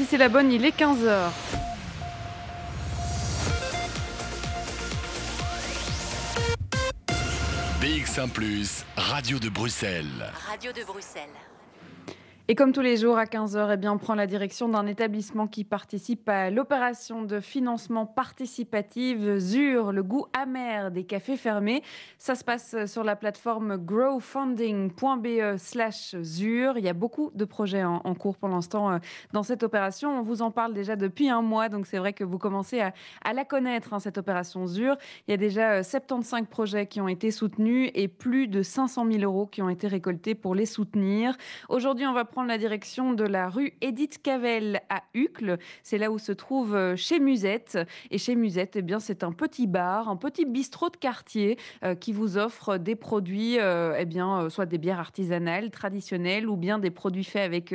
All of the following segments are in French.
Si c'est la bonne, il est 15h. BX1 Radio de Bruxelles. Radio de Bruxelles. Et comme tous les jours à 15h, eh on prend la direction d'un établissement qui participe à l'opération de financement participative ZUR, le goût amer des cafés fermés. Ça se passe sur la plateforme growfunding.be slash ZUR. Il y a beaucoup de projets en, cours pour l'instant euh, dans cette opération. On vous en parle déjà depuis un mois, donc c'est vrai que vous commencez à, la connaître, hein, cette opération ZUR. Il y a déjà 75 euh, projets qui ont été soutenus et plus de 500 000 euros qui ont été récoltés pour les soutenir. Aujourd'hui, on va prendre la direction de la rue Edith Cavell à Uccle. C'est là où se trouve euh, chez Musette. Et chez Musette, eh bien, c'est un petit bar, un petit bistrot de quartier euh, qui vous offre des produits, euh, eh bien, soit des bières artisanales, traditionnelles, ou bien des produits faits avec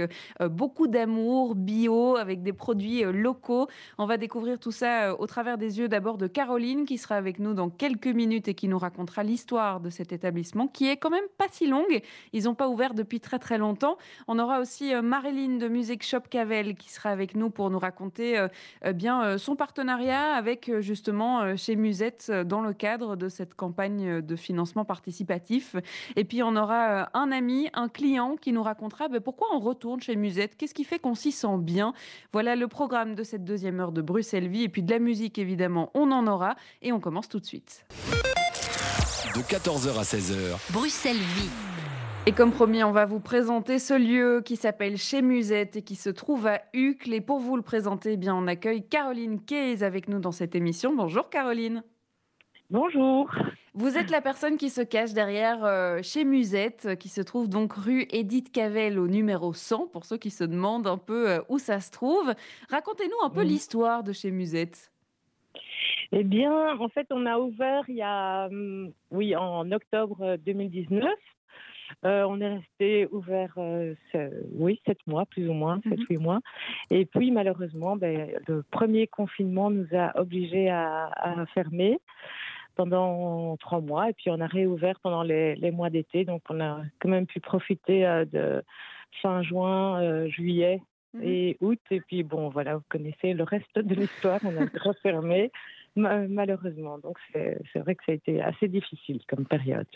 beaucoup d'amour, bio, avec des produits locaux. On va découvrir tout ça au travers des yeux d'abord de Caroline, qui sera avec nous dans quelques minutes et qui nous racontera l'histoire de cet établissement, qui est quand même pas si longue. Ils n'ont pas ouvert depuis très très longtemps. On aura aussi euh, Marilyn de Music Shop Cavel qui sera avec nous pour nous raconter euh, euh, bien son partenariat avec justement chez Musette dans le cadre de cette campagne de financement participatif. Et puis on aura un ami, un client qui nous racontera ben, pourquoi on retourne chez Musette, qu'est-ce qui fait qu'on s'y sent bien. Voilà le programme de cette deuxième heure de Bruxelles Vie et puis de la musique évidemment, on en aura et on commence tout de suite. De 14h à 16h. Bruxelles Vie. Et comme promis, on va vous présenter ce lieu qui s'appelle Chez Musette et qui se trouve à Uccle. Et pour vous le présenter, eh bien, on accueille Caroline Keyes avec nous dans cette émission. Bonjour Caroline. Bonjour. Vous êtes la personne qui se cache derrière euh, chez Musette, qui se trouve donc rue Edith Cavell au numéro 100, pour ceux qui se demandent un peu euh, où ça se trouve. Racontez-nous un peu l'histoire de chez Musette. Eh bien, en fait, on a ouvert il y a, hum, oui, en octobre 2019. Euh, on est resté ouvert, euh, oui, sept mois, plus ou moins, sept, mhm. huit mois. Et puis, malheureusement, ben, le premier confinement nous a obligés à, fermer pendant trois mois. Et puis, on a réouvert pendant les, mois d'été. Donc, on a quand même pu profiter euh, de fin juin, juillet mhm. et août. Et puis, bon, voilà, vous connaissez le reste de l'histoire. On a refermé malheureusement. Donc c'est vrai que ça a été assez difficile comme période.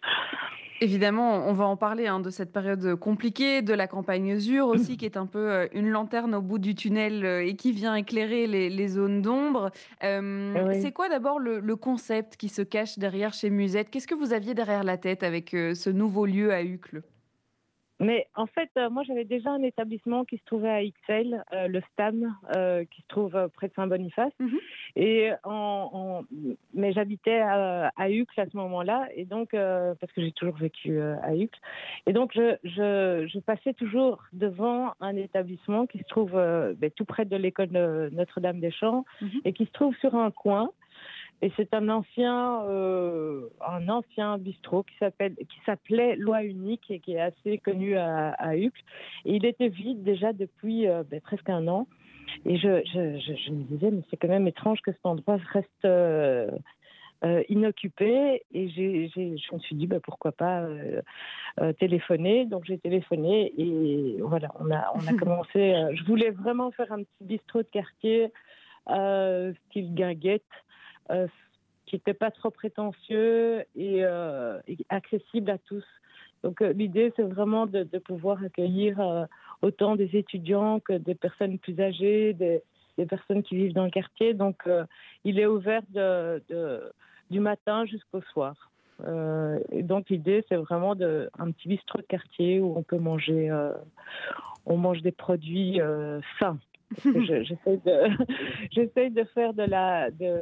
Évidemment, on va en parler hein, de cette période compliquée, de la campagne ZUR aussi, qui est un peu euh, une lanterne au bout du tunnel euh, et qui vient éclairer les, zones d'ombre. Euh, c'est quoi d'abord le, concept qui se cache derrière chez Musette? Qu'est-ce que vous aviez derrière la tête avec ce nouveau lieu à Uccle? Mais en fait, euh, moi, j'avais déjà un établissement qui se trouvait à XL, euh, le STAM, euh, qui se trouve près de Saint-Boniface. Mhm. Et en, mais j'habitais à, à Uccle à ce moment-là, et donc parce que j'ai toujours vécu à Uccle. Et donc, je, je, je, passais toujours devant un établissement qui se trouve ben, tout près de l'école de Notre-Dame-des-Champs mhm. et qui se trouve sur un coin. Et c'est un ancien, euh, un ancien bistrot qui s'appelle, qui s'appelait Loi Unique et qui est assez connu à, à Uccle. Et il était vide déjà depuis euh, ben, presque un an. Et je, je, je, me disais, mais c'est quand même étrange que cet endroit reste euh, inoccupé. Et j'ai, je me suis dit, ben, pourquoi pas téléphoner. Donc j'ai téléphoné et voilà, on a, on a commencé. je voulais vraiment faire un petit bistrot de quartier, style guinguette. Euh, qui n'était pas trop prétentieux et, euh, accessible à tous. Donc euh, l'idée, c'est vraiment de, pouvoir accueillir autant des étudiants que des personnes plus âgées, des, personnes qui vivent dans le quartier. Donc il est ouvert du matin jusqu'au soir. et donc l'idée, c'est vraiment de, un petit bistrot de quartier où on peut manger, on mange des produits sains. J'essaie de, de faire de la, de,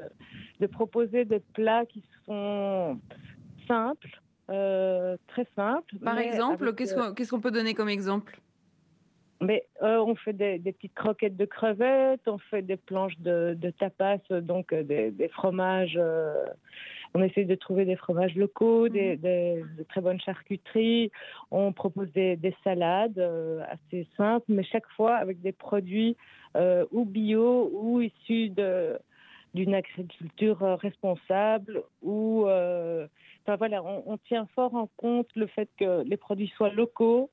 de proposer des plats qui sont simples, euh, très simples. Par exemple, euh, qu'est-ce qu'on peut donner comme exemple? Mais euh, on fait des, petites croquettes de crevettes, on fait des planches de, tapas, donc des, fromages. on essaie de trouver des fromages locaux, des, mhm. très bonnes charcuteries. On propose des, salades assez simples, mais chaque fois avec des produits ou bio ou issus de, d'une agriculture euh, responsable où euh, enfin voilà, on, tient fort en compte le fait que les produits soient locaux,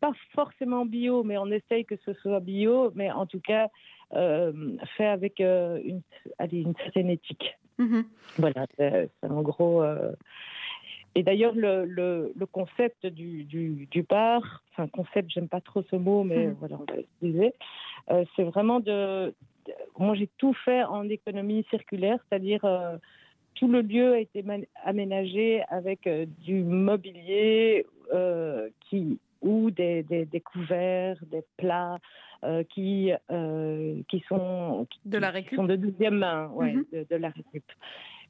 pas forcément bio, mais on essaye que ce soit bio, mais en tout cas fait avec une, une certaine éthique. Mmh voilà, c'est en gros. Et d'ailleurs, le, le, concept du, du, du bar, enfin, concept, j'aime pas trop ce mot, mais mmh. voilà, on va l'utiliser, c'est vraiment de, Moi, j'ai tout fait en économie circulaire, c'est-à-dire tout le lieu a été aménagé avec euh, du mobilier euh, qui, ou des, des, couverts, des plats euh, qui, qui sont de la récup. de deuxième main, ouais, mm-hmm. de, la récup.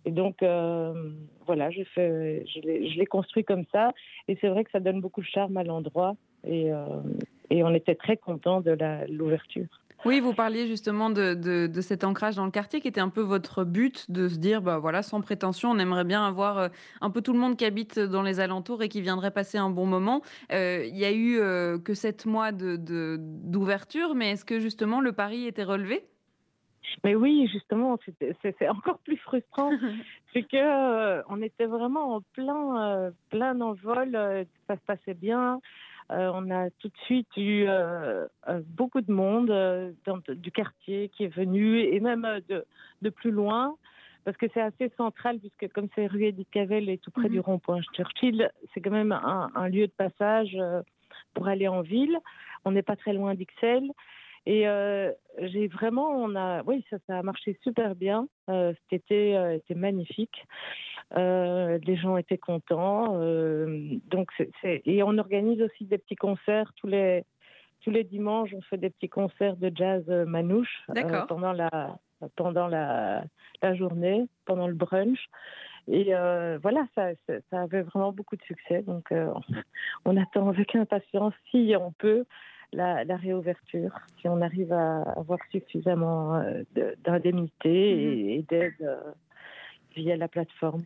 Et donc, voilà, je, fais, je l'ai construit comme ça. Et c'est vrai que ça donne beaucoup de charme à l'endroit. Et, et on était très contents de l'ouverture. Oui, vous parliez justement de, cet ancrage dans le quartier qui était un peu votre but de se dire, bah voilà, sans prétention, on aimerait bien avoir euh, un peu tout le monde qui habite dans les alentours et qui viendrait passer un bon moment. Euh, il y a eu euh, que sept mois d'ouverture, mais est-ce que justement le pari était relevé? Mais oui, justement, c'est encore plus frustrant. c'est que on était vraiment en plein, plein envol, ça se passait bien. Euh, on a tout de suite eu euh, euh, beaucoup de monde du quartier qui est venu et même de, plus loin parce que c'est assez central, puisque comme c'est rue Edith Cavell et tout près du mhm. rond-point Churchill, c'est quand même un, lieu de passage pour aller en ville. On n'est pas très loin d'Ixelles. Et euh, j'ai vraiment, on a, oui, ça, ça a marché super bien. Euh, cet été euh, était magnifique. les gens étaient contents. donc, et on organise aussi des petits concerts tous les tous les dimanches. On fait des petits concerts de jazz manouche pendant la pendant la, la journée, pendant le brunch. Et voilà, ça, ça, avait vraiment beaucoup de succès. Donc, on attend avec impatience, si on peut, la, réouverture, si on arrive à avoir suffisamment euh, d'indemnité mhm. et, d'aide euh, via la plateforme.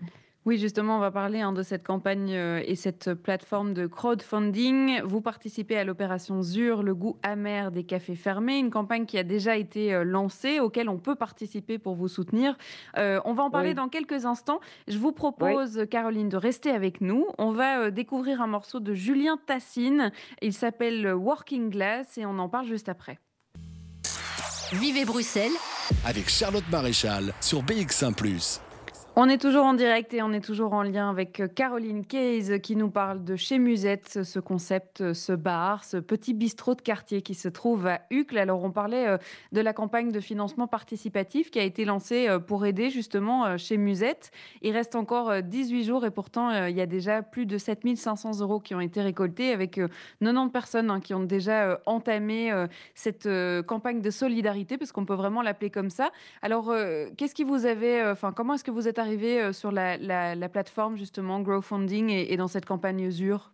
Oui, justement, on va parler hein, de cette campagne euh, et cette plateforme de crowdfunding. Vous participez à l'opération ZUR, le goût amer des cafés fermés, une campagne qui a déjà été euh, lancée, auquel on peut participer pour vous soutenir. Euh, on va en parler dans quelques instants. Je vous propose, Caroline, de rester avec nous. On va découvrir un morceau de Julien Tassine. Il s'appelle Working Glass et on en parle juste après. Vivez Bruxelles avec Charlotte Maréchal sur BX1 ⁇ on est toujours en direct et on est toujours en lien avec euh, Caroline Case qui nous parle de chez Musette, ce concept, ce bar, ce petit bistrot de quartier qui se trouve à Uccle. Alors on parlait euh, de la campagne de financement participatif qui a été lancée euh, pour aider justement chez Musette. Il reste encore 18 jours et pourtant il y a déjà plus de 7500 euros qui ont été récoltés avec 90 personnes hein, qui ont déjà entamé cette campagne de solidarité parce qu'on peut vraiment l'appeler comme ça. Alors qu'est-ce qui vous avait, enfin comment est-ce que vous êtes arrivé arrivé euh, sur la, plateforme justement Growfunding et, et dans cette campagne Usure?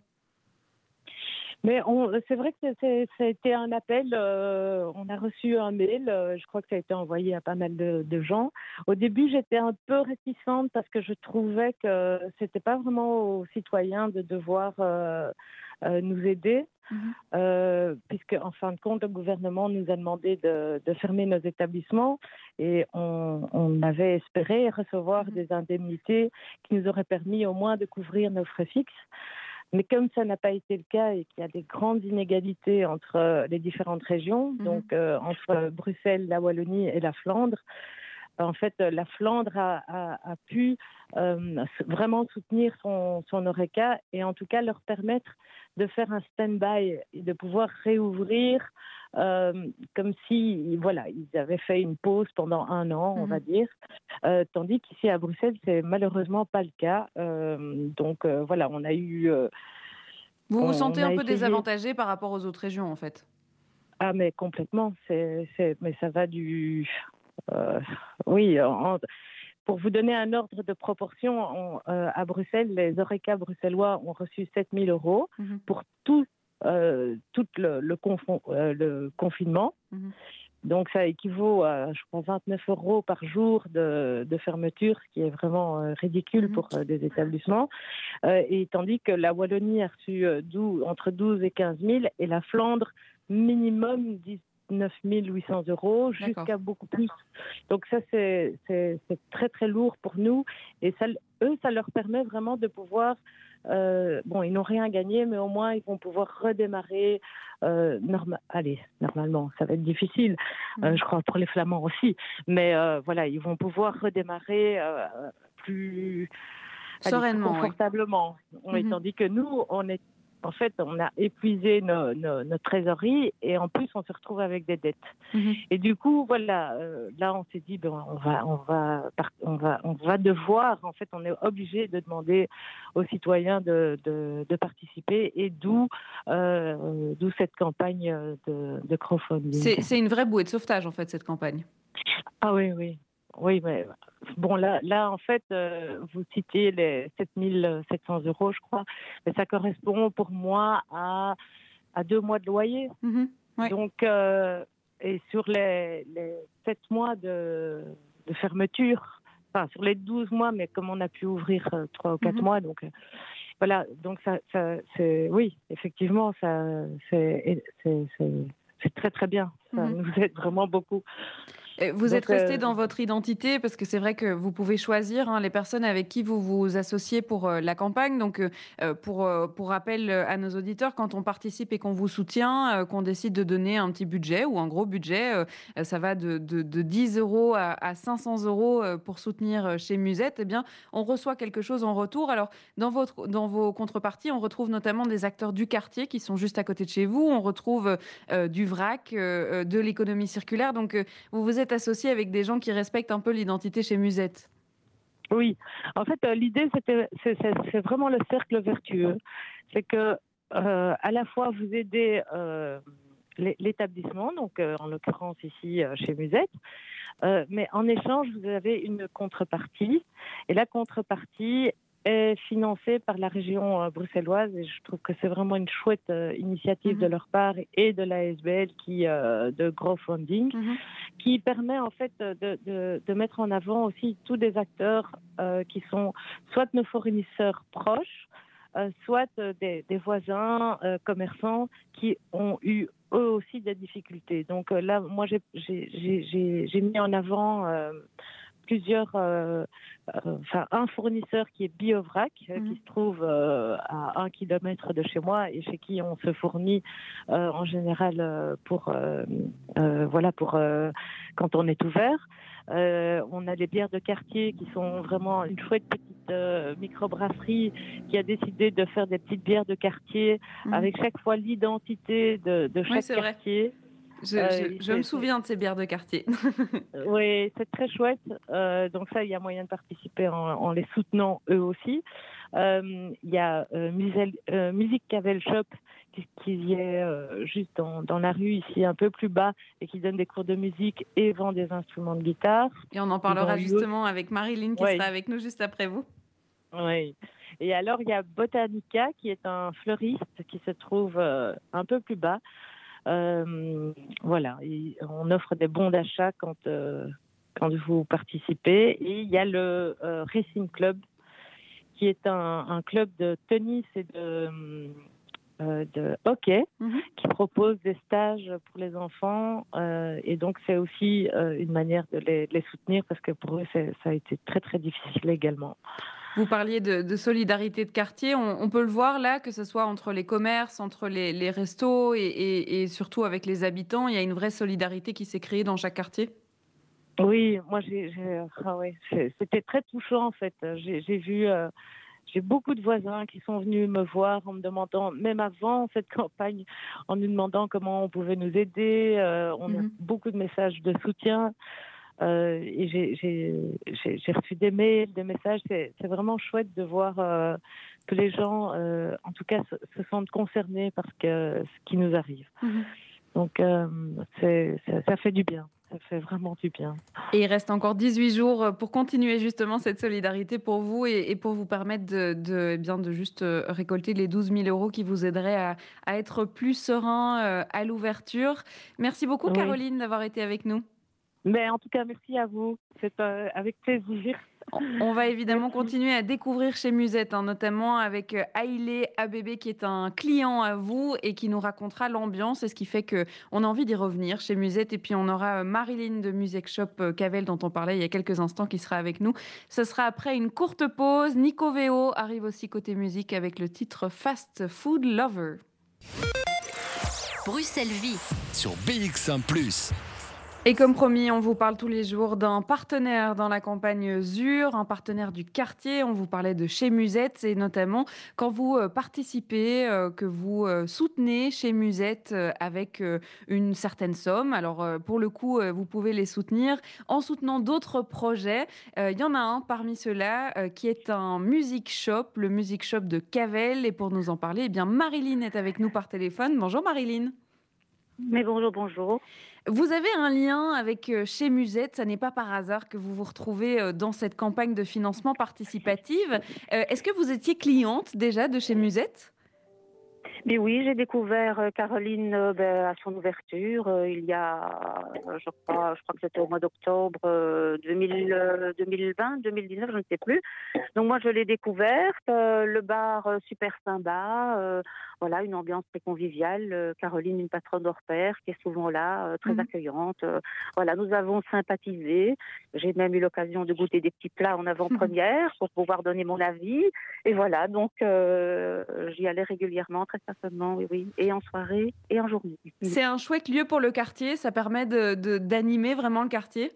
Mais c'est vrai que ça a été un appel. Euh, on a reçu un mail. Euh, je crois que ça a été envoyé à pas mal de, gens. Au début, j'étais un peu réticente parce que je trouvais que c'était pas vraiment aux citoyens de devoir nous aider. Mhm. puisque en fin de compte, le gouvernement nous a demandé de, fermer nos établissements et on, avait espéré recevoir mhm. des indemnités qui nous auraient permis au moins de couvrir nos frais fixes. Mais comme ça n'a pas été le cas et qu'il y a des grandes inégalités entre les différentes régions, mhm. donc euh, entre Bruxelles, la Wallonie et la Flandre, en fait, la Flandre a, pu euh, vraiment soutenir son, son ORECA et en tout cas leur permettre de faire un stand-by et de pouvoir réouvrir euh, comme si voilà ils avaient fait une pause pendant un an, on va mhm. dire, euh, tandis qu'ici à Bruxelles c'est malheureusement pas le cas. Euh, donc voilà, on a eu. vous vous sentez un peu désavantagé par rapport aux autres régions en fait? Ah mais complètement, c'est mais ça va du oui. Pour vous donner un ordre de proportion, à Bruxelles, les ORECA bruxellois ont reçu 7000 euros mhm. pour tout euh, tout le, le, euh, le confinement. Mhm. Donc ça équivaut à, je crois, 29 euros par jour de, de fermeture, ce qui est vraiment euh, ridicule mhm. pour des établissements. et tandis que la Wallonie a reçu 12, entre 12 et 15 000 et la Flandre minimum 19 800 euros jusqu'à beaucoup plus. Donc ça c'est très très lourd pour nous et ça, eux ça leur permet vraiment de pouvoir bon, ils n'ont rien gagné, mais au moins ils vont pouvoir redémarrer. normal allez, normalement, ça va être difficile, mmh. je crois pour les Flamands aussi, mais voilà, ils vont pouvoir redémarrer plus sereinement, confortablement. Mmh tandis que nous, on est en fait, on a épuisé notre trésorerie et en plus, on se retrouve avec des dettes. Mhm. Et du coup, voilà, euh, là, on s'est dit, ben, on va, on va, on va, on va devoir, en fait, on est obligé de demander aux citoyens de, de, participer et d'où, euh, d'où cette campagne de, de crowdfunding. C'est une vraie bouée de sauvetage, en fait, cette campagne. Ah oui, oui. Oui, mais bon, là, là en fait, euh, vous citez les 7700 euros, je crois, mais ça correspond pour moi à, à deux mois de loyer. Mhm, Donc, euh, et sur les, les 7 mois de, de, fermeture, enfin, sur les 12 mois, mais comme on a pu ouvrir 3 euh, ou 4 mhm. mois, donc voilà, donc ça, ça c'est, oui, effectivement, ça, c'est, c'est, très très bien. Ça mhm. nous aide vraiment beaucoup. Vous êtes resté euh, dans votre identité parce que c'est vrai que vous pouvez choisir hein, les personnes avec qui vous vous associez pour euh, la campagne. Donc, euh, pour, pour rappel à nos auditeurs, quand on participe et qu'on vous soutient, qu'on décide de donner un petit budget ou un gros budget, ça va de, de, 10 euros à, 500 euros pour soutenir chez Musette, eh bien, on reçoit quelque chose en retour. Alors, dans, votre, dans vos contreparties, on retrouve notamment des acteurs du quartier qui sont juste à côté de chez vous. On retrouve du vrac, de l'économie circulaire. Donc, vous vous êtes associé avec des gens qui respectent un peu l'identité chez Musette. Oui, en fait, euh, l'idée, c'est vraiment le cercle vertueux. C'est que euh, à la fois vous aidez euh, l'établissement, donc en l'occurrence ici chez Musette, mais en échange, vous avez une contrepartie. Et la contrepartie, est financée par la région euh, bruxelloise et je trouve que c'est vraiment une chouette euh, initiative de mhm. leur part et de l'ASBL qui euh, de crowdfunding mhm. qui permet en fait de, de, de, mettre en avant aussi tous des acteurs qui sont soit nos fournisseurs proches soit des, des voisins commerçants qui ont eu eux aussi des difficultés. Donc là, moi, j'ai mis en avant plusieurs, euh, euh, enfin un fournisseur qui est BioVrac, euh, qui mhm. se trouve à un kilomètre de chez moi et chez qui on se fournit en général pour, voilà, pour quand on est ouvert. on a les bières de quartier qui sont vraiment une chouette petite microbrasserie qui a décidé de faire des petites bières de quartier mhm. avec chaque fois l'identité de, chaque quartier. Je, me souviens de ces bières de quartier. oui, c'est très chouette. Euh, donc ça, il y a moyen de participer en, les soutenant eux aussi. Euh, il y a euh, Musique Cavel Shop qui, est juste dans, la rue ici, un peu plus bas, et qui donne des cours de musique et vend des instruments de guitare. Et on en parlera justement avec Marilyn qui sera avec nous juste après vous. Oui. Et alors, il y a Botanica qui est un fleuriste qui se trouve un peu plus bas. Euh, voilà, on offre des bons d'achat quand, euh, quand vous participez. Et il y a le euh, Racing Club, qui est un, club de tennis et de, de hockey, mhm. qui propose des stages pour les enfants. et donc, c'est aussi une manière de les, de les, soutenir parce que pour eux, ça a été très, très difficile également. Vous parliez de, solidarité de quartier. On, peut le voir là, que ce soit entre les commerces, entre les, restos et, surtout avec les habitants. Il y a une vraie solidarité qui s'est créée dans chaque quartier. Oui, moi, j'ai, ah c'était très touchant en fait. J'ai vu. Euh, j'ai beaucoup de voisins qui sont venus me voir en me demandant, même avant cette campagne, en nous demandant comment on pouvait nous aider. Euh, on a mhm. beaucoup de messages de soutien. Euh, j'ai reçu des mails, des messages. C'est vraiment chouette de voir euh, que les gens, euh, en tout cas, se, sentent concernés par ce, qui nous arrive. Mhm. Donc, ça, fait du bien. Ça fait vraiment du bien. Et il reste encore 18 jours pour continuer justement cette solidarité pour vous et, pour vous permettre de, eh bien, de juste récolter les 12 000 euros qui vous aideraient à, être plus serein à l'ouverture. Merci beaucoup, Caroline, d'avoir été avec nous. Mais en tout cas, merci à vous. C'est euh, avec plaisir. On va évidemment continuer à découvrir chez Musette, hein, notamment avec Ailé ABB qui est un client à vous et qui nous racontera l'ambiance et ce qui fait qu'on a envie d'y revenir chez Musette. Et puis on aura Marilyn de Music Shop Cavel dont on parlait il y a quelques instants qui sera avec nous. Ce sera après une courte pause. Nico Veo arrive aussi côté musique avec le titre Fast Food Lover. Bruxelles Vie sur BX1 ⁇ et comme promis, on vous parle tous les jours d'un partenaire dans la campagne ZUR, un partenaire du quartier. On vous parlait de chez Musette et notamment quand vous euh, participez, euh, que vous euh, soutenez chez Musette avec une certaine somme. Alors pour le coup, vous pouvez les soutenir en soutenant d'autres projets. Il y en a un parmi ceux-là qui est un music shop, le music shop de Cavel. Et pour nous en parler, eh bien Marilyn est avec nous par téléphone. Bonjour Marilyn. Mais bonjour, bonjour. Vous avez un lien avec euh, chez Musette, ça n'est pas par hasard que vous vous retrouvez euh, dans cette campagne de financement participative. Euh, est-ce que vous étiez cliente déjà de chez Musette? Mais oui, j'ai découvert euh, Caroline euh, ben, à son ouverture euh, il y a, je crois, je crois que c'était au mois d'octobre 2020, 2019, je ne sais plus. Donc moi, je l'ai découverte. le bar super sympa, voilà, une ambiance très conviviale. Caroline, une patronne d'hors qui est souvent là, très mhm. accueillante. voilà, nous avons sympathisé. J'ai même eu l'occasion de goûter des petits plats en avant-première pour pouvoir donner mon avis. Et voilà, donc j'y allais régulièrement, très oui, oui, et en soirée et en journée. C'est un chouette lieu pour le quartier, ça permet d'animer de, vraiment le quartier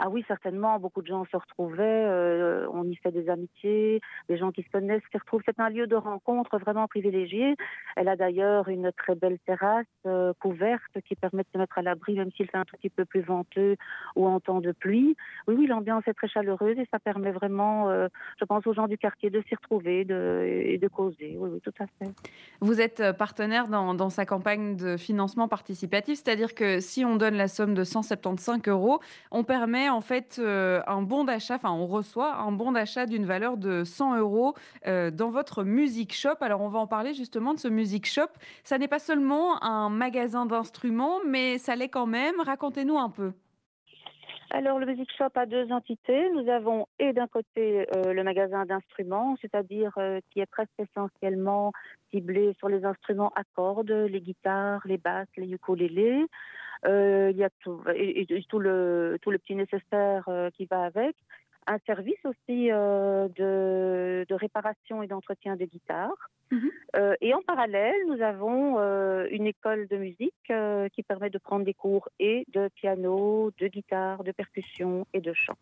ah oui, certainement, beaucoup de gens se retrouvaient, euh, on y fait des amitiés, des gens qui se connaissent, se retrouvent. C'est un lieu de rencontre vraiment privilégié. Elle a d'ailleurs une très belle terrasse euh, couverte qui permet de se mettre à l'abri, même s'il fait un tout petit peu plus venteux ou en temps de pluie. Oui, oui, l'ambiance est très chaleureuse et ça permet vraiment, euh, je pense, aux gens du quartier de s'y retrouver et de causer. Oui, oui, tout à fait. Vous êtes partenaire dans sa campagne de financement participatif, c'est-à-dire que si on donne la somme de 175 euros, on permet en fait euh, un bon d'achat, enfin on reçoit un bon d'achat d'une valeur de 100 euros euh, dans votre music shop. Alors on va en parler justement de ce music shop. Ça n'est pas seulement un magasin d'instruments, mais ça l'est quand même. Racontez-nous un peu. Alors, le Music Shop a deux entités. Nous avons, et d'un côté, euh, le magasin d'instruments, c'est-à-dire qui est presque essentiellement ciblé sur les instruments à cordes, les guitares, les basses, les ukulélés. Euh, il y a le, tout le petit nécessaire euh, qui va avec. Un service aussi euh, de, de, réparation et d'entretien de guitare. Mhm. et en parallèle, nous avons une école de musique qui permet de prendre des cours et de piano, de guitare, de percussion et de chant.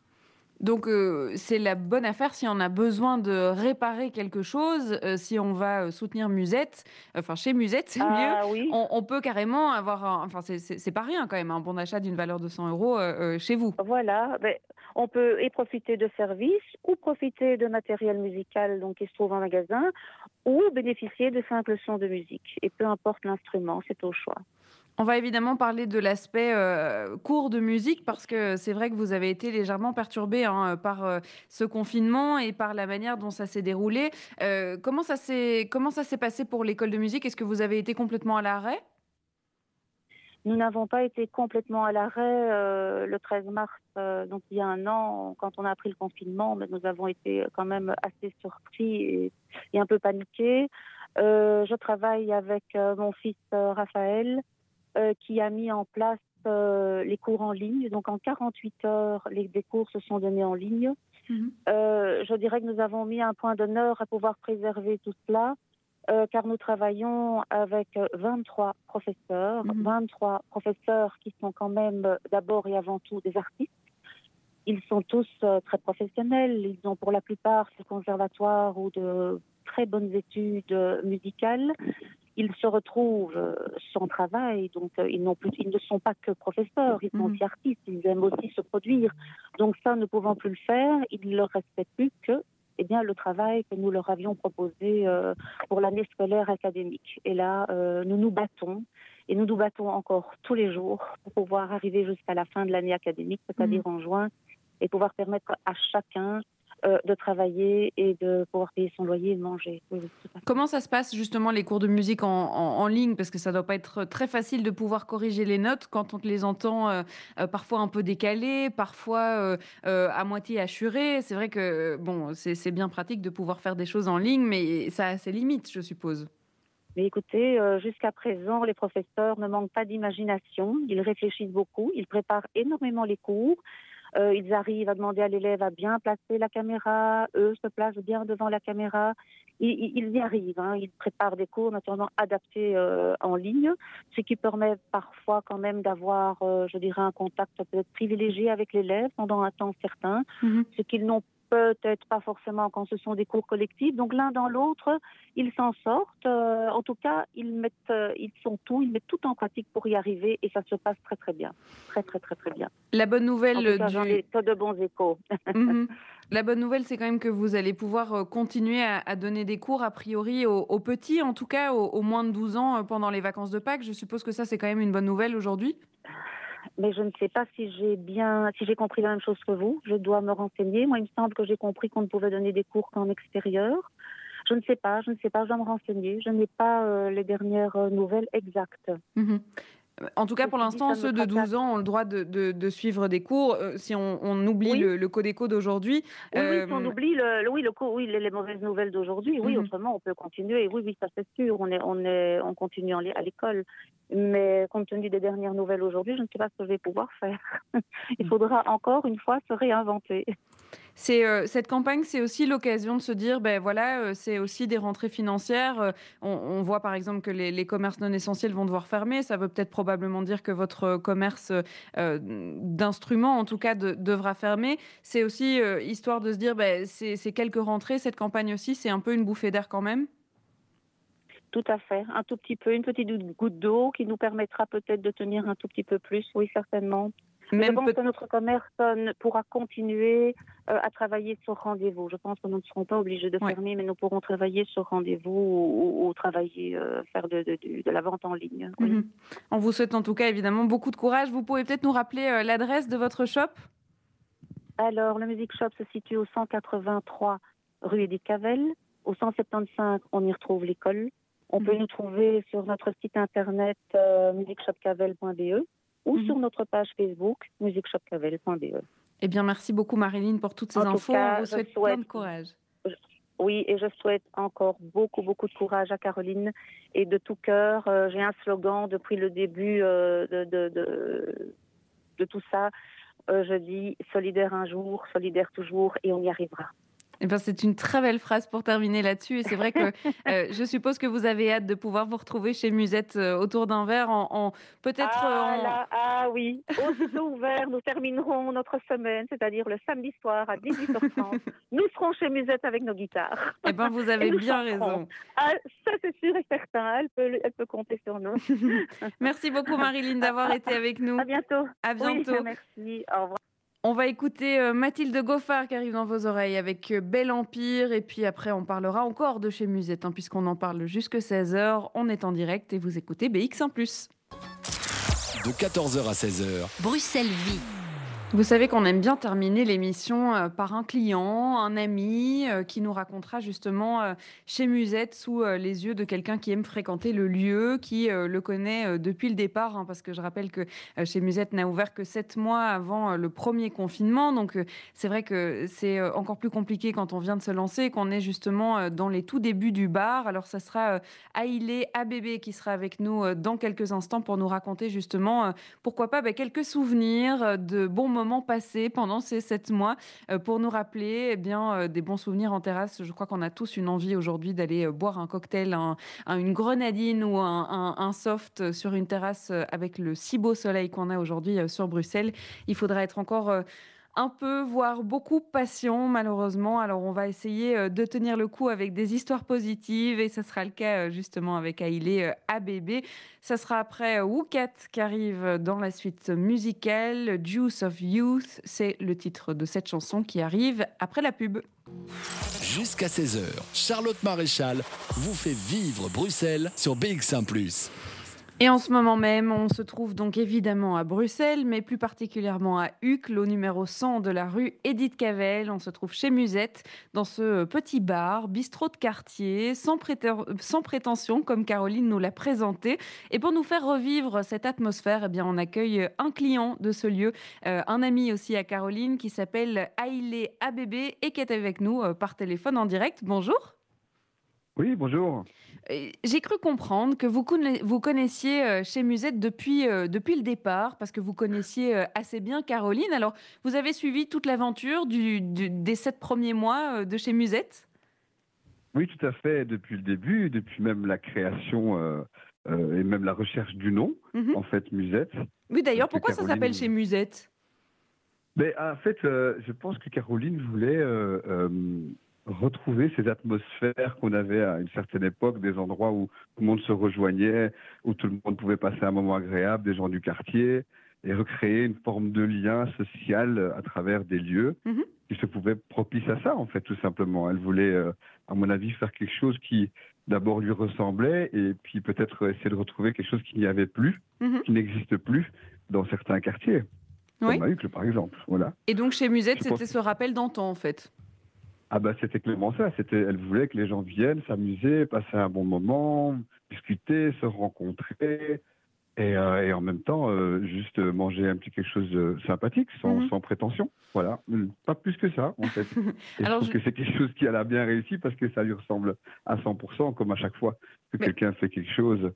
Donc euh, c'est la bonne affaire si on a besoin de réparer quelque chose, euh, si on va euh, soutenir Musette, enfin chez Musette c'est ah mieux, on, peut carrément avoir, un, enfin c'est pas rien quand même, un bon d'achat d'une valeur de 100 euros chez vous. Voilà, ben, on peut y profiter de services ou profiter de matériel musical donc, qui se trouve en magasin ou bénéficier de simples sons de musique. Et peu importe l'instrument, c'est au choix. On va évidemment parler de l'aspect euh, cours de musique parce que c'est vrai que vous avez été légèrement perturbé hein, par euh, ce confinement et par la manière dont ça s'est déroulé. Euh, comment ça s'est comment ça s'est passé pour l'école de musique? Est-ce que vous avez été complètement à l'arrêt? Nous n'avons pas été complètement à l'arrêt le 13 mars, donc il y a un an, quand on a appris le confinement, mais nous avons été quand même assez surpris et, et un peu paniqués. je travaille avec mon fils Raphaël. Euh, qui a mis en place euh, les cours en ligne. Donc en 48 heures, les, cours se sont donnés en ligne. Euh, je dirais que nous avons mis un point d'honneur à pouvoir préserver tout cela. Car nous travaillons avec 23 professeurs, 23 mhm. professeurs qui sont quand même d'abord et avant tout des artistes. Ils sont tous très professionnels, ils ont pour la plupart ce conservatoire ou de très bonnes études musicales ils se retrouvent euh, sans travail, donc euh, plus, ils ne sont pas que professeurs, ils sont mhm. aussi artistes, ils aiment aussi se produire. Donc ça, ne pouvant plus le faire, il ne leur restait plus que eh bien, le travail que nous leur avions proposé euh, pour l'année scolaire académique. Et là, nous nous battons, et nous nous battons encore tous les jours pour pouvoir arriver jusqu'à la fin de l'année académique, c'est-à-dire mhm. en juin, et pouvoir permettre à chacun euh, de travailler et de pouvoir payer son loyer et manger. Comment ça se passe justement les cours de musique en, ligne? Parce que ça ne doit pas être très facile de pouvoir corriger les notes quand on les entend euh, euh, parfois un peu décalées, parfois à moitié assurées. C'est vrai que bon, c'est bien pratique de pouvoir faire des choses en ligne, mais ça a ses limites, je suppose. Mais écoutez, jusqu'à présent, les professeurs ne manquent pas d'imagination. Ils réfléchissent beaucoup, ils préparent énormément les cours. Euh, ils arrivent à demander à l'élève à bien placer la caméra, eux se placent bien devant la caméra. Ils, ils y arrivent, hein. ils préparent des cours naturellement adaptés euh, en ligne, ce qui permet parfois quand même d'avoir, euh, je dirais, un contact peut-être privilégié avec l'élève pendant un temps certain, mm-hmm. ce qu'ils n'ont peut-être pas forcément quand ce sont des cours collectifs. Donc l'un dans l'autre, ils s'en sortent. Euh, en tout cas, ils mettent, euh, ils sont tout, ils mettent tout en pratique pour y arriver et ça se passe très très bien, très très très très bien. La bonne nouvelle en tout du... de bons échos. Mhm. La bonne nouvelle, c'est quand même que vous allez pouvoir euh, continuer à, donner des cours, a priori, aux, petits, en tout cas aux, moins de 12 ans pendant les vacances de Pâques. Je suppose que ça, c'est quand même une bonne nouvelle aujourd'hui mais je ne sais pas si j'ai bien, si j'ai compris la même chose que vous. Je dois me renseigner. Moi, il me semble que j'ai compris qu'on ne pouvait donner des cours qu'en extérieur. Je ne sais pas, je ne sais pas, je dois me renseigner. Je n'ai pas euh, les dernières euh, nouvelles exactes. Mhm. En tout cas, pour l'instant, ceux de 12 ans ont le droit de, suivre des cours. Euh, si on, oublie le, le Codeco d'aujourd'hui. Oui, si on oublie le, oui, le, oui, les, mauvaises nouvelles d'aujourd'hui, oui, mhm. autrement, on peut continuer. Oui, oui, ça c'est sûr. On, est, on, est, on continue à l'école. Mais compte tenu des dernières nouvelles aujourd'hui, je ne sais pas ce que je vais pouvoir faire. Il faudra encore une fois se réinventer. C'est euh, cette campagne, c'est aussi l'occasion de se dire, ben voilà, euh, c'est aussi des rentrées financières. Euh, on, voit par exemple que les, commerces non essentiels vont devoir fermer. Ça veut peut-être probablement dire que votre commerce d'instruments, en tout cas, devra fermer. C'est aussi histoire de se dire, ben, c'est quelques rentrées. Cette campagne aussi, c'est un peu une bouffée d'air quand même. Tout à fait, un tout petit peu, une petite goutte d'eau qui nous permettra peut-être de tenir un tout petit peu plus, oui, certainement. Même je pense que notre commerce pourra continuer euh, à travailler sur rendez-vous. Je pense que nous ne serons pas obligés de fermer, mais nous pourrons travailler sur rendez-vous ou, travailler, euh, faire de, la vente en ligne. Mhm. On vous souhaite en tout cas évidemment beaucoup de courage. Vous pouvez peut-être nous rappeler euh, l'adresse de votre shop? Alors, le Music Shop se situe au 183 rue Edith Cavell. Au 175, on y retrouve l'école. On peut nous trouver sur notre site internet euh, musicshopcavel.be ou mhm. sur notre page Facebook musicshopcavel.be. Eh bien, merci beaucoup Marilyn pour toutes ces infos. On vous souhaite, plein de courage. Oui, et je souhaite encore beaucoup, beaucoup de courage à Caroline et de tout cœur. Euh, j'ai un slogan depuis le début euh, de, de, de, de, tout ça. Euh, je dis solidaire un jour, solidaire toujours, et on y arrivera. Eh ben, c'est une très belle phrase pour terminer là-dessus. Et c'est vrai que euh, je suppose que vous avez hâte de pouvoir vous retrouver chez Musette euh, autour d'un verre en, peut-être. Ah, ah, oui, aussitôt ouvert, nous terminerons notre semaine, c'est-à-dire le samedi soir à 18h30. nous serons chez Musette avec nos guitares. Eh ben, vous avez bien raison. Ah, ça, c'est sûr et certain. Elle peut, elle peut compter sur nous. merci beaucoup, Marilyn, d'avoir été avec nous. À bientôt. À bientôt. merci. Au revoir. On va écouter euh, Mathilde Goffard qui arrive dans vos oreilles avec euh, Bel Empire. Et puis après, on parlera encore de chez Musette, hein, puisqu'on en parle jusque 16h. On est en direct et vous écoutez BX1 ⁇ De 14h à 16h. Bruxelles vit. Vous savez qu'on aime bien terminer l'émission euh, par un client, un ami euh, qui nous racontera justement euh, chez Musette sous les yeux de quelqu'un qui aime fréquenter le lieu, qui le connaît depuis le départ, hein, parce que je rappelle que chez Musette n'a ouvert que sept mois avant le premier confinement. Donc c'est vrai que c'est encore plus compliqué quand on vient de se lancer, qu'on est justement dans les tout débuts du bar. Alors ça sera Aïlé ABB qui sera avec nous dans quelques instants pour nous raconter justement, pourquoi pas, bah, quelques souvenirs de bons moments moment passé pendant ces sept mois euh, pour nous rappeler eh bien, euh, des bons souvenirs en terrasse. Je crois qu'on a tous une envie aujourd'hui d'aller euh, boire un cocktail, une grenadine ou un, soft sur une terrasse avec le si beau soleil qu'on a aujourd'hui sur Bruxelles. Il faudra être encore un peu, voire beaucoup patient, malheureusement. Alors, on va essayer euh, de tenir le coup avec des histoires positives et ce sera le cas euh, justement avec Ailé euh, ABB. Ça sera après Wukat qui arrive dans la suite musicale. Juice of Youth, c'est le titre de cette chanson qui arrive après la pub. Jusqu'à 16h, Charlotte Maréchal vous fait vivre Bruxelles sur BX1 ⁇ Et en ce moment même, on se trouve donc évidemment à Bruxelles, mais plus particulièrement à Uccle, au numéro 100 de la rue Édith Cavell. On se trouve chez Musette, dans ce petit bar, bistrot de quartier, sans, prétention, comme Caroline nous l'a présenté. Et pour nous faire revivre cette atmosphère, eh bien, on accueille un client de ce lieu, euh, un ami aussi à Caroline, qui s'appelle Aïlé ABB et qui est avec nous euh, par téléphone en direct. Bonjour. Oui, bonjour. J'ai cru comprendre que vous, vous connaissiez euh, chez Musette depuis, euh, depuis le départ, parce que vous connaissiez euh, assez bien Caroline. Alors, vous avez suivi toute l'aventure du, des sept premiers mois de chez Musette? Oui, tout à fait, depuis le début, depuis même la création et même la recherche du nom, mhm. en fait, Musette. Oui, d'ailleurs, pourquoi ça s'appelle chez Musette? Mais, En fait, je pense que Caroline voulait retrouver ces atmosphères qu'on avait à une certaine époque, des endroits où tout le monde se rejoignait, où tout le monde pouvait passer un moment agréable, des gens du quartier, et recréer une forme de lien social à travers des lieux mhm. qui se pouvaient propice à ça, en fait, tout simplement. Elle voulait, euh, à mon avis, faire quelque chose qui d'abord lui ressemblait, et puis peut-être essayer de retrouver quelque chose qui n'y avait plus, mhm. qui n'existe plus dans certains quartiers. Comme à Uccle, par exemple. Voilà. Et donc chez Musette, c'était ce rappel d'antan, en fait ah bah c'était clairement ça. C'était, elle voulait que les gens viennent s'amuser, passer un bon moment, discuter, se rencontrer, et, euh, en même temps euh, juste manger un petit quelque chose de sympathique, sans, mhm. prétention. Voilà, pas plus que ça en fait. Et je trouve que c'est quelque chose qui a bien réussi parce que ça lui ressemble à 100%, comme à chaque fois que quelqu'un fait quelque chose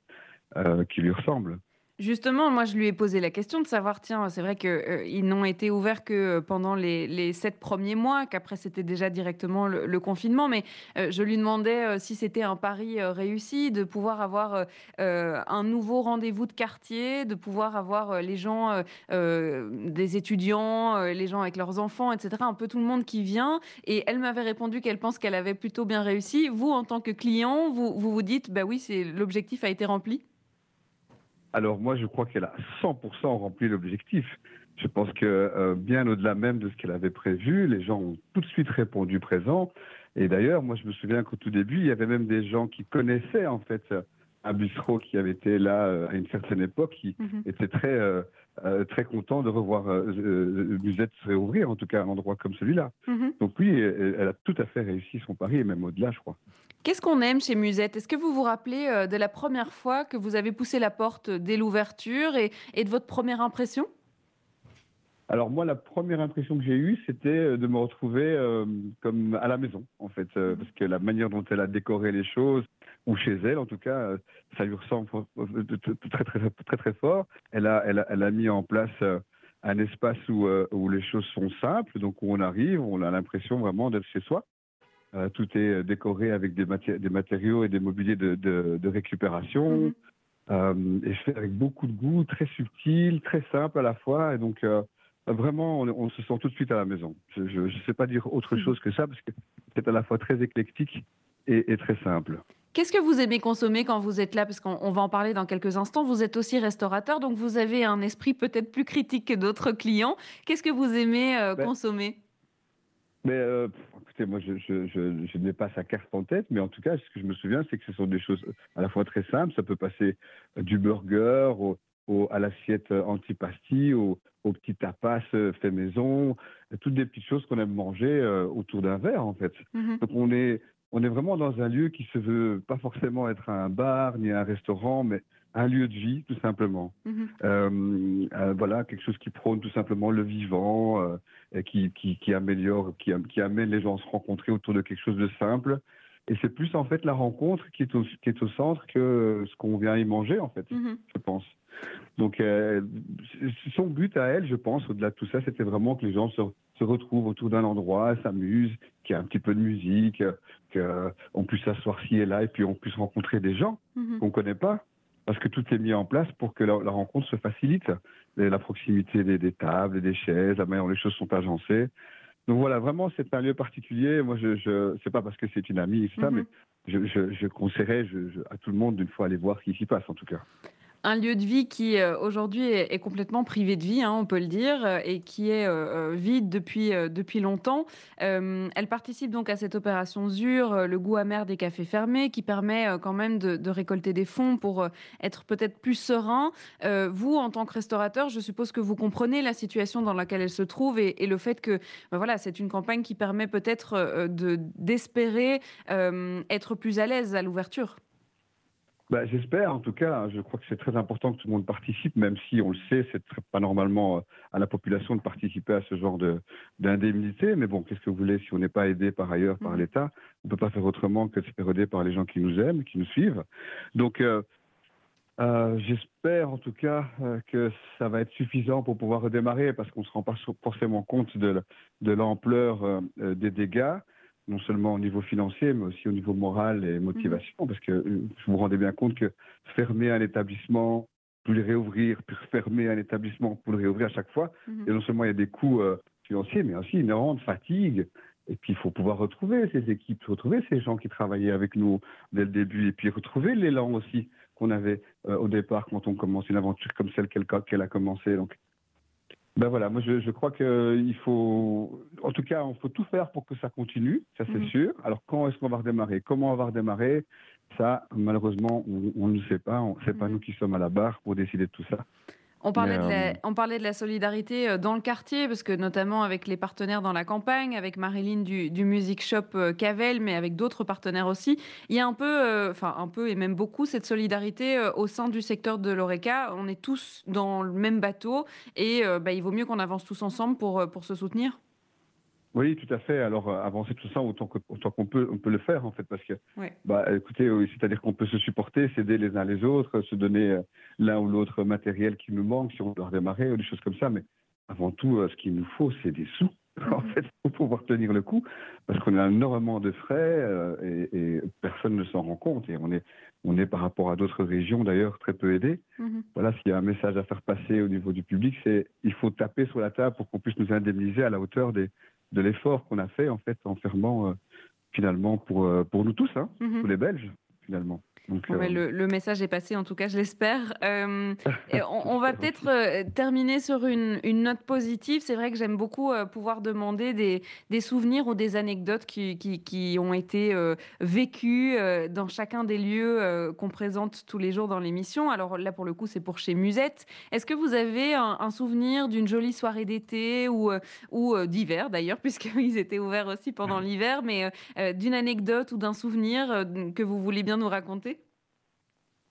euh, qui lui ressemble. Justement, moi, je lui ai posé la question de savoir, tiens, c'est vrai qu'ils euh, n'ont été ouverts que pendant les, sept premiers mois, qu'après c'était déjà directement le, confinement, mais euh, je lui demandais euh, si c'était un pari réussi de pouvoir avoir un nouveau rendez-vous de quartier, de pouvoir avoir les gens, des étudiants, les gens avec leurs enfants, etc., un peu tout le monde qui vient. Et elle m'avait répondu qu'elle pense qu'elle avait plutôt bien réussi. Vous, en tant que client, vous vous, vous dites, bah oui, l'objectif a été rempli alors moi, je crois qu'elle a 100% rempli l'objectif. Je pense que euh, bien au-delà même de ce qu'elle avait prévu, les gens ont tout de suite répondu présent. Et d'ailleurs, moi, je me souviens qu'au tout début, il y avait même des gens qui connaissaient en fait un bistrot qui avait été là euh, à une certaine époque, qui mhm. était très euh, très content de revoir Musette se réouvrir, en tout cas un endroit comme celui-là. Mhm. Donc oui, elle a tout à fait réussi son pari, et même au-delà, je crois. Qu'est-ce qu'on aime chez Musette? Est-ce que vous vous rappelez euh, de la première fois que vous avez poussé la porte dès l'ouverture et, de votre première impression? Alors moi, la première impression que j'ai eue, c'était euh, de me retrouver euh, comme à la maison, en fait, parce que la manière dont elle a décoré les choses, ou chez elle, en tout cas, ça lui ressemble très très très très, fort. Elle a, elle a, elle a mis en place un espace où, où les choses sont simples, donc où on arrive, on a l'impression vraiment d'être chez soi. Euh, tout est euh, décoré avec des, des matériaux et des mobiliers de, récupération. Mhm. Euh, et fait avec beaucoup de goût, très subtil, très simple à la fois. Et donc, vraiment, on, se sent tout de suite à la maison. Je ne sais pas dire autre mhm. chose que ça, parce que c'est à la fois très éclectique et, et très simple. Qu'est-ce que vous aimez consommer quand vous êtes là? Parce qu'on va en parler dans quelques instants. Vous êtes aussi restaurateur, donc vous avez un esprit peut-être plus critique que d'autres clients. Qu'est-ce que vous aimez ben, consommer? mais moi, je, je, n'ai pas sa carte en tête, mais en tout cas, ce que je me souviens, c'est que ce sont des choses à la fois très simples. Ça peut passer du burger au, à l'assiette antipasti, au, au petit tapas fait maison, toutes des petites choses qu'on aime manger euh, autour d'un verre, en fait. Mm-hmm. Donc, on est, on est vraiment dans un lieu qui se veut pas forcément être un bar ni un restaurant, mais un lieu de vie, tout simplement. Mhm. Euh, euh, voilà, quelque chose qui prône tout simplement le vivant, euh, et qui, qui, améliore, qui, qui, amène les gens à se rencontrer autour de quelque chose de simple. Et c'est plus en fait la rencontre qui est au, qui est au centre que ce qu'on vient y manger, en fait, mhm. je pense. Donc, son but à elle, je pense, au-delà de tout ça, c'était vraiment que les gens se, se retrouvent autour d'un endroit, s'amusent, qu'il y ait un petit peu de musique, qu'on puisse s'asseoir ci et là, et puis on puisse rencontrer des gens mhm. qu'on ne connaît pas parce que tout est mis en place pour que la, rencontre se facilite. la proximité des, tables et des chaises, la manière dont les choses sont agencées. Donc voilà, vraiment, c'est un lieu particulier. Moi, je, je c'est pas parce que c'est une amie, etc., mm-hmm. mais je, je, conseillerais à tout le monde d'une fois aller voir ce qui s'y passe, en tout cas. Un lieu de vie qui euh, aujourd'hui est, complètement privé de vie, hein, on peut le dire, euh, et qui est euh, vide depuis, depuis longtemps. elle participe donc à cette opération ZUR, le goût amer des cafés fermés, qui permet quand même de, récolter des fonds pour être peut-être plus serein. vous, en tant que restaurateur, je suppose que vous comprenez la situation dans laquelle elle se trouve et, le fait que ben voilà, c'est une campagne qui permet peut-être d'espérer être plus à l'aise à l'ouverture. Bah, j'espère, en tout cas. Je crois que c'est très important que tout le monde participe, même si on le sait, c'est pas normalement euh, à la population de participer à ce genre d'indemnité. Mais bon, qu'est-ce que vous voulez si on n'est pas aidé par ailleurs par mmh. l'État? On ne peut pas faire autrement que de se faire aider par les gens qui nous aiment, qui nous suivent. Donc, euh, euh, j'espère en tout cas que ça va être suffisant pour pouvoir redémarrer parce qu'on ne se rend pas forcément compte de, de l'ampleur des dégâts non seulement au niveau financier, mais aussi au niveau moral et motivation, mhm. parce que euh, vous vous rendez bien compte que fermer un établissement, pour le réouvrir, puis fermer un établissement pour le réouvrir à chaque fois, mhm. et non seulement il y a des coûts euh, financiers, mais aussi une grande fatigue. Et puis il faut pouvoir retrouver ces équipes, retrouver ces gens qui travaillaient avec nous dès le début, et puis retrouver l'élan aussi qu'on avait euh, au départ quand on commence une aventure comme celle qu'elle a commencé. Donc ben voilà, moi je, crois qu'il faut, en tout cas, on faut tout faire pour que ça continue, ça c'est mhm. sûr. Alors quand est-ce qu'on va redémarrer? Comment on va redémarrer? Ça, malheureusement, on, ne sait pas. C'est pas mhm. nous qui sommes à la barre pour décider de tout ça. On parlait, de la, euh, on parlait de la solidarité euh, dans le quartier, parce que notamment avec les partenaires dans la campagne, avec Marilyn du, du Music Shop euh, Cavel, mais avec d'autres partenaires aussi, il y a un peu, enfin un peu et même beaucoup cette solidarité au sein du secteur de l'ORECA. On est tous dans le même bateau et bah, il vaut mieux qu'on avance tous ensemble pour, pour se soutenir. Oui, tout à fait. Alors euh, avancer tout ça autant qu'on peut, on peut le faire en fait, parce que, bah, écoutez, c'est-à-dire qu'on peut se supporter, s'aider les uns les autres, se donner euh, l'un ou l'autre matériel qui nous manque si on doit redémarrer ou des choses comme ça. Mais avant tout, euh, ce qu'il nous faut, c'est des sous. En fait, pour pouvoir tenir le coup, parce qu'on a énormément de frais et, personne ne s'en rend compte. Et on est, on est par rapport à d'autres régions d'ailleurs très peu aidés. Mm-hmm. Voilà, s'il y a un message à faire passer au niveau du public, c'est il faut taper sur la table pour qu'on puisse nous indemniser à la hauteur des, de l'effort qu'on a fait en fait en fermant euh, finalement pour, euh, pour nous tous, hein, mhm. tous les Belges finalement. Euh, le, message est passé, en tout cas, je l'espère. Euh, on, va peut-être euh, terminer sur une, note positive. C'est vrai que j'aime beaucoup pouvoir demander des, souvenirs ou des anecdotes qui, ont été vécues dans chacun des lieux qu'on présente tous les jours dans l'émission. Alors là, pour le coup, c'est pour chez Musette. Est-ce que vous avez un, souvenir d'une jolie soirée d'été ou, ou d'hiver, d'ailleurs, puisqu'ils étaient ouverts aussi pendant l'hiver, mais d'une anecdote ou d'un souvenir que vous voulez bien nous raconter?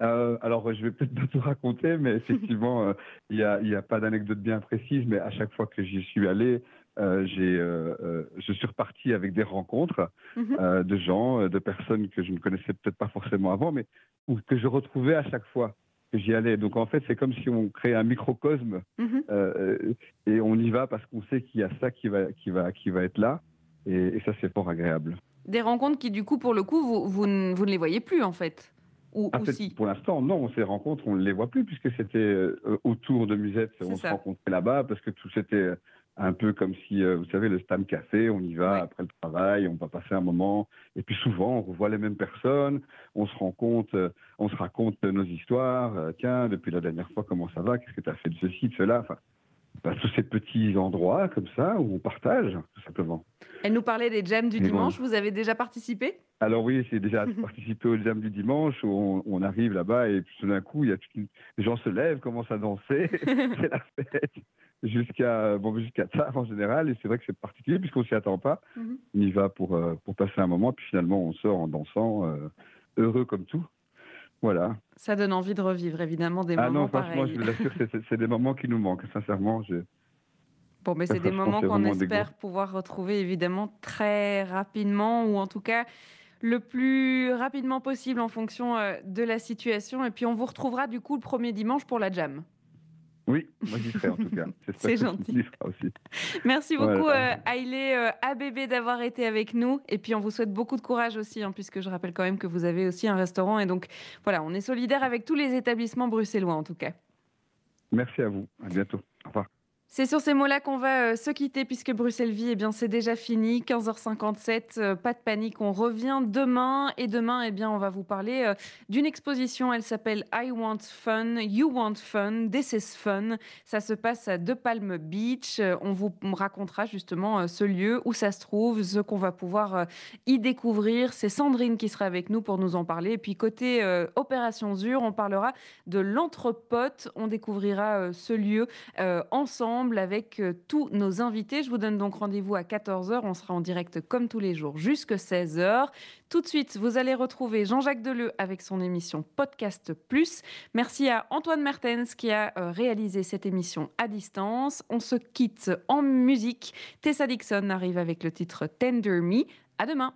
Euh, alors, je vais peut-être pas tout raconter, mais effectivement, euh, il n'y a, a, pas d'anecdote bien précise, mais à chaque fois que j'y suis allé, euh, je suis reparti avec des rencontres mhm. de gens, de personnes que je ne connaissais peut-être pas forcément avant, mais que je retrouvais à chaque fois que j'y allais. Donc, en fait, c'est comme si on créait un microcosme mhm. et on y va parce qu'on sait qu'il y a ça qui va, qui va, qui va être là. Et, ça, c'est fort agréable. Des rencontres qui, du coup, pour le coup, vous, vous ne les voyez plus, en fait ah, pour l'instant, non, ces rencontres, on ne les voit plus puisque c'était euh, autour de Musette, on se rencontrait là-bas parce que tout c'était euh, un peu comme si, euh, vous savez, le Stam Café, on y va après le travail, on va passer un moment, et puis souvent on revoit les mêmes personnes, on se rend compte, on se raconte nos histoires, tiens, depuis la dernière fois, comment ça va, qu'est-ce que tu as fait de ceci, de cela, enfin, bah, tous ces petits endroits comme ça où on partage, tout simplement. Elle nous parlait des jams du dimanche, vous avez déjà participé? Alors oui, j'ai déjà participé au jam du dimanche où on, arrive là-bas et tout d'un coup, il y a les gens se lèvent, commencent à danser, c'est la fête jusqu'à bon jusqu'à tard en général et c'est vrai que c'est particulier puisqu'on s'y attend pas. Mhm. On y va pour euh, pour passer un moment puis finalement on sort en dansant, euh, heureux comme tout. Voilà. Ça donne envie de revivre évidemment des moments ah non, franchement, je vous assure que c'est des moments qui nous manquent sincèrement. Je... Bon, mais c'est des moments qu'on espère pouvoir retrouver évidemment très rapidement ou en tout cas le plus rapidement possible en fonction euh, de la situation. Et puis on vous retrouvera du coup le premier dimanche pour la jam. Oui, moi j'y serai en tout cas. C'est gentil. Aussi. Merci beaucoup euh, Aïlé euh, ABB d'avoir été avec nous. Et puis on vous souhaite beaucoup de courage aussi, hein, puisque je rappelle quand même que vous avez aussi un restaurant. Et donc voilà, on est solidaire avec tous les établissements bruxellois en tout cas. Merci à vous. À bientôt. Au revoir. C'est sur ces mots-là qu'on va euh, se quitter puisque Bruxelles Vie, eh bien, c'est déjà fini. 15h57, euh, pas de panique, on revient demain. Et demain, eh bien, on va vous parler euh, d'une exposition. Elle s'appelle I Want Fun, You Want Fun, This is Fun. Ça se passe à De Palm Beach. On vous racontera justement ce lieu, où ça se trouve, ce qu'on va pouvoir y découvrir. C'est Sandrine qui sera avec nous pour nous en parler. Et puis côté Opération Zur, on parlera de l'entrepote. On découvrira ce lieu ensemble avec euh, tous nos invités. Je vous donne donc rendez-vous à 14h. On sera en direct comme tous les jours jusque 16h. Tout de suite, vous allez retrouver Jean-Jacques Deleu avec son émission Podcast Plus. Merci à Antoine Mertens qui a euh, réalisé cette émission à distance. On se quitte en musique. Tessa Dixon arrive avec le titre Tender Me. À demain.